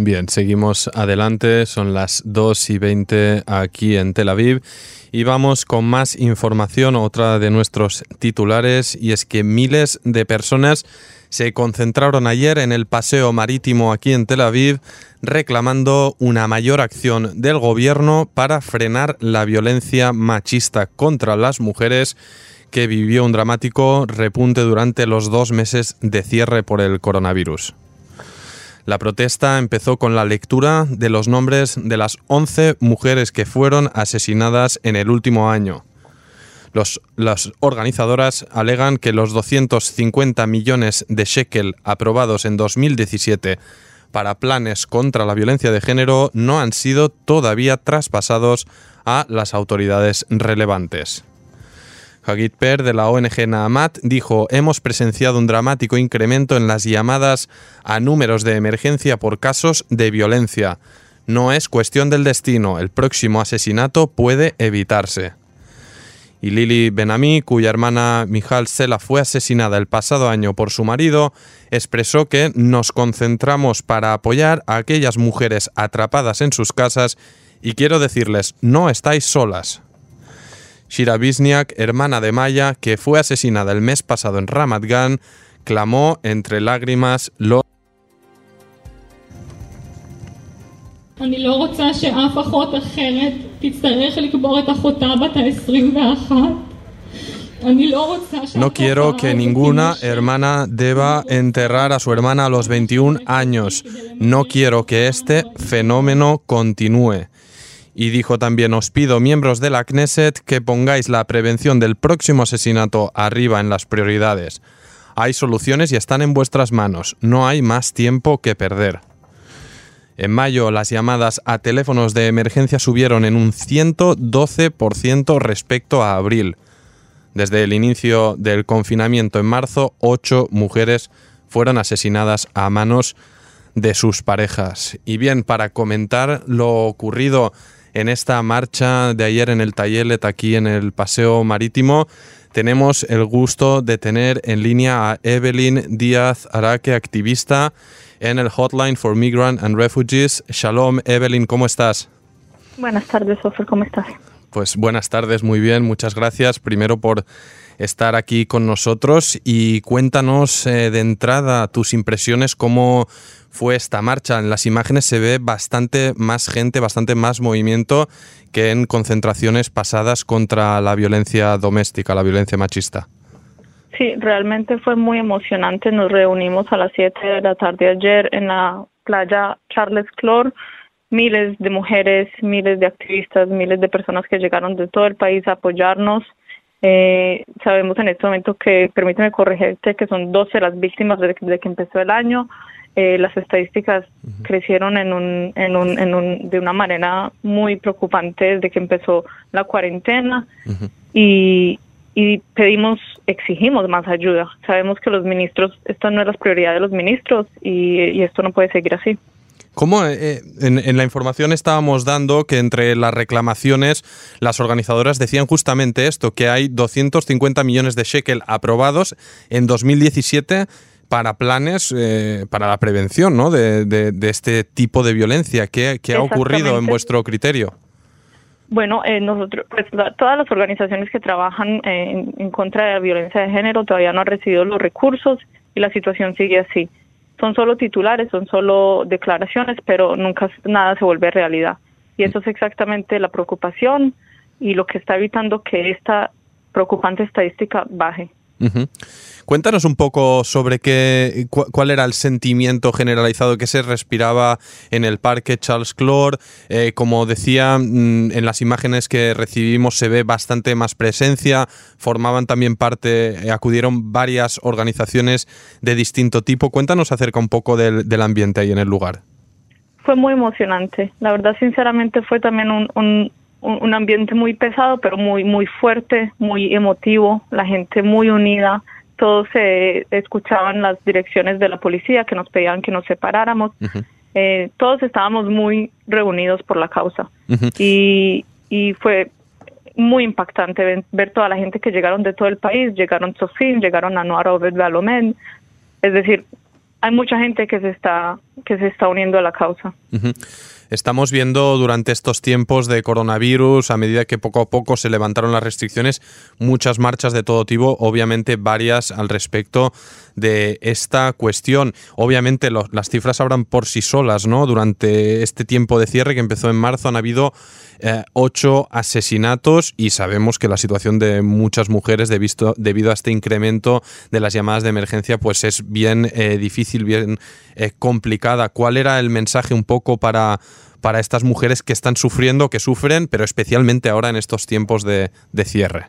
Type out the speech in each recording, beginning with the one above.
Bien, seguimos adelante, son las 2 y 20 aquí en Tel Aviv y vamos con más información, otra de nuestros titulares, y es que miles de personas se concentraron ayer en el paseo marítimo aquí en Tel Aviv reclamando una mayor acción del gobierno para frenar la violencia machista contra las mujeres que vivió un dramático repunte durante los dos meses de cierre por el coronavirus. La protesta empezó con la lectura de los nombres de las 11 mujeres que fueron asesinadas en el último año las organizadoras alegan que los 250 millones de shekel aprobados en 2017 para planes contra la violencia de género no han sido todavía traspasados a las autoridades relevantes. Hagit Per de la ONG Naamat dijo, hemos presenciado un dramático incremento en las llamadas a números de emergencia por casos de violencia. No es cuestión del destino, el próximo asesinato puede evitarse y Lili Benami, cuya hermana Mijal Sela fue asesinada el pasado año por su marido, expresó que nos concentramos para apoyar a aquellas mujeres atrapadas en sus casas y quiero decirles, no estáis solas. Shira Bisniak, hermana de Maya, que fue asesinada el mes pasado en Ramat Gan, clamó entre lágrimas lo No quiero que ninguna hermana deba enterrar a su hermana a los 21 años. No quiero que este fenómeno continúe. Y dijo también, os pido, miembros de la Knesset, que pongáis la prevención del próximo asesinato arriba en las prioridades. Hay soluciones y están en vuestras manos. No hay más tiempo que perder. En mayo, las llamadas a teléfonos de emergencia subieron en un 112% respecto a abril. Desde el inicio del confinamiento en marzo, ocho mujeres fueron asesinadas a manos de sus parejas. Y bien, para comentar lo ocurrido en esta marcha de ayer en el Tayelet, aquí en el Paseo Marítimo, tenemos el gusto de tener en línea a Evelyn Díaz Araque, activista en el Hotline for Migrant and Refugees. Shalom, Evelyn, ¿cómo estás? Buenas tardes, Ofer, ¿cómo estás? Pues buenas tardes, muy bien, muchas gracias. Primero por estar aquí con nosotros y cuéntanos eh, de entrada tus impresiones, cómo fue esta marcha. En las imágenes se ve bastante más gente, bastante más movimiento que en concentraciones pasadas contra la violencia doméstica, la violencia machista. Sí, realmente fue muy emocionante. Nos reunimos a las 7 de la tarde ayer en la playa Charles Clore. Miles de mujeres, miles de activistas, miles de personas que llegaron de todo el país a apoyarnos. Eh, sabemos en este momento que, permíteme corregirte, que son 12 las víctimas desde, que empezó el año. Eh, las estadísticas crecieron en un, en un, en un, de una manera muy preocupante desde que empezó la cuarentena. Y, y pedimos, exigimos más ayuda. Sabemos que los ministros, esta no es la prioridad de los ministros y, esto no puede seguir así. ¿Cómo eh, eh, en, la información estábamos dando que entre las reclamaciones las organizadoras decían justamente esto, que hay 250 millones de shekel aprobados en 2017 para planes eh, para la prevención ¿no? de, de, este tipo de violencia? ¿Qué, qué ha ocurrido en vuestro criterio? Bueno, eh, nosotros, pues todas las organizaciones que trabajan eh, en, contra de la violencia de género todavía no han recibido los recursos y la situación sigue así. Son solo titulares, son solo declaraciones, pero nunca nada se vuelve realidad. Y eso es exactamente la preocupación y lo que está evitando que esta preocupante estadística baje. Cuéntanos un poco sobre qué, cuál era el sentimiento generalizado que se respiraba en el parque Charles Clore. Eh, como decía, mm, en las imágenes que recibimos se ve bastante más presencia. Formaban también parte, eh, acudieron varias organizaciones de distinto tipo. Cuéntanos acerca un poco del, ambiente ahí en el lugar. Fue muy emocionante. La verdad, sinceramente, fue también un, un ambiente muy pesado, pero muy, muy fuerte, muy emotivo, la gente muy unida todos se escuchaban las direcciones de la policía que nos pedían que nos separáramos. Eh, todos estábamos muy reunidos por la causa. Y y fue muy impactante ver, toda la gente que llegaron de todo el país, llegaron Sofín, llegaron a Noara Obed Balomen, es decir, hay mucha gente que se está que se está uniendo a la causa. Estamos viendo durante estos tiempos de coronavirus, a medida que poco a poco se levantaron las restricciones, muchas marchas de todo tipo, obviamente varias al respecto de esta cuestión. Obviamente las cifras hablan por sí solas, ¿no? Durante este tiempo de cierre que empezó en marzo han habido eh, ocho asesinatos y sabemos que la situación de muchas mujeres debido a este incremento de las llamadas de emergencia pues es bien eh, difícil, bien eh, complicada. ¿Cuál era el mensaje un poco para, para estas mujeres que están sufriendo, que sufren, pero especialmente ahora en estos tiempos de, de cierre?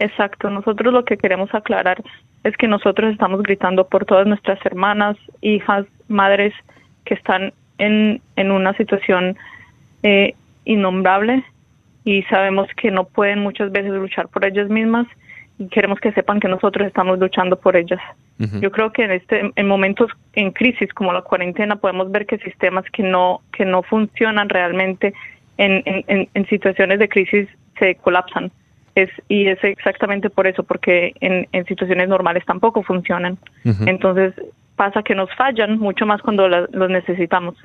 Exacto, nosotros lo que queremos aclarar es que nosotros estamos gritando por todas nuestras hermanas, hijas, madres que están en, en una situación eh, innombrable y sabemos que no pueden muchas veces luchar por ellas mismas y queremos que sepan que nosotros estamos luchando por ellas. Yo creo que en este en momentos en crisis como la cuarentena podemos ver que sistemas que no que no funcionan realmente en, en, en situaciones de crisis se colapsan. Es, y es exactamente por eso, porque en, en situaciones normales tampoco funcionan. Entonces pasa que nos fallan mucho más cuando los necesitamos.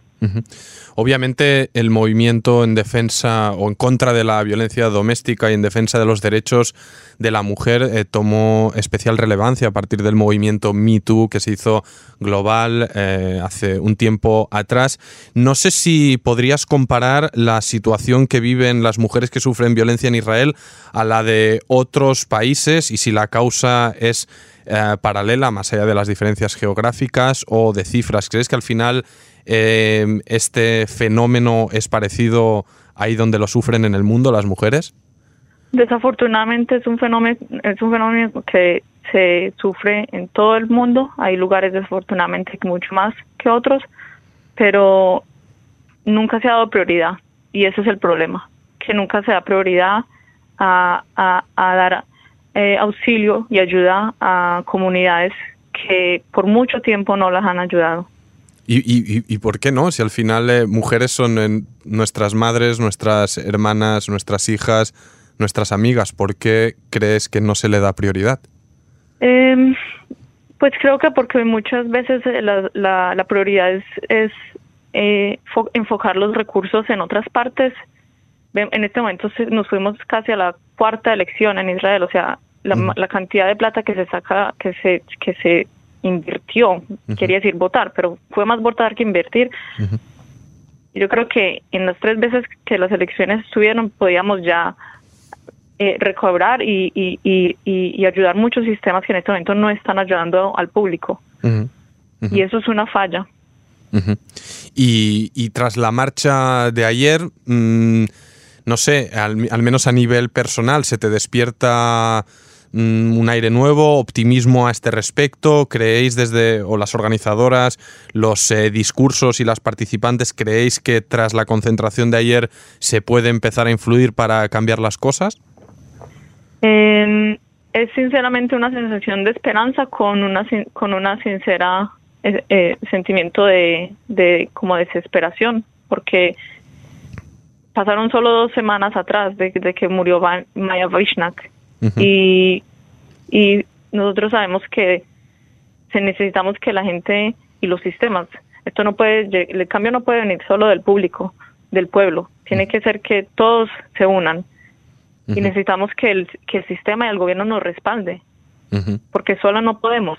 Obviamente el movimiento en defensa o en contra de la violencia doméstica y en defensa de los derechos de la mujer eh, tomó especial relevancia a partir del movimiento Me Too que se hizo global eh, hace un tiempo atrás. No sé si podrías comparar la situación que viven las mujeres que sufren violencia en Israel a la de otros países y si la causa es eh, paralela, más allá de las diferencias geográficas o de cifras. ¿Crees que al final eh, este fenómeno es parecido ahí donde lo sufren en el mundo las mujeres? Desafortunadamente es un fenómeno, es un fenómeno que se sufre en todo el mundo. Hay lugares desafortunadamente mucho más que otros, pero nunca se ha dado prioridad y ese es el problema, que nunca se da prioridad a, dar eh, auxilio y ayuda a comunidades que por mucho tiempo no las han ayudado. ¿Y, y, y por qué no? Si al final eh, mujeres son nuestras madres, nuestras hermanas, nuestras hijas, nuestras amigas, ¿por qué crees que no se le da prioridad? Em, pues creo que porque muchas veces eh, la, la, prioridad es, es enfocar los recursos en otras partes en este momento nos fuimos casi a la cuarta elección en Israel, o sea, la, cantidad de plata que se saca, que se, que se invirtió, quería decir votar, pero fue más votar que invertir. Yo creo que en las tres veces que las elecciones estuvieron, podíamos ya eh, recobrar y, y, y, y, ayudar muchos sistemas que en este momento no están ayudando al público. Y eso es una falla. y, tras la marcha de ayer, mm, no sé, al, menos a nivel personal, se te despierta un aire nuevo, optimismo a este respecto? ¿Creéis desde, o las organizadoras, los eh, discursos y las participantes, creéis que tras la concentración de ayer se puede empezar a influir para cambiar las cosas? Em, es sinceramente una sensación de esperanza con una, con una sincera eh, eh, sentimiento de, de como desesperación, porque pasaron solo dos semanas atrás de, que murió Maya Vishnak y, y nosotros sabemos que se necesitamos que la gente y los sistemas, esto no puede, el cambio no puede venir solo del público, del pueblo, tiene que ser que todos se unan. Y necesitamos que el, que el sistema y el gobierno nos respalde, porque solo no podemos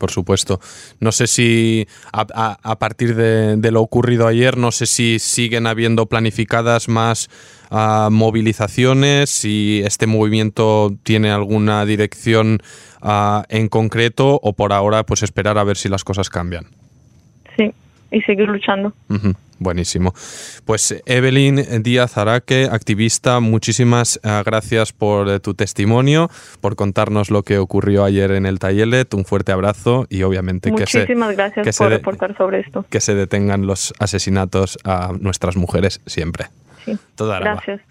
por supuesto. No sé si a, partir de, lo ocurrido ayer, no sé si siguen habiendo planificadas más ah, movilizaciones, si este movimiento tiene alguna dirección ah, en concreto o por ahora pues esperar a ver si las cosas cambian. Sí, y seguir luchando. Buenísimo. Pues Evelyn Díaz Araque, activista, muchísimas eh, gracias por eh, tu testimonio, por contarnos lo que ocurrió ayer en el Tayelet. Un fuerte abrazo y obviamente que se, gracias por reportar sobre esto. Que se detengan los asesinatos a nuestras mujeres siempre. Sí. Toda gracias.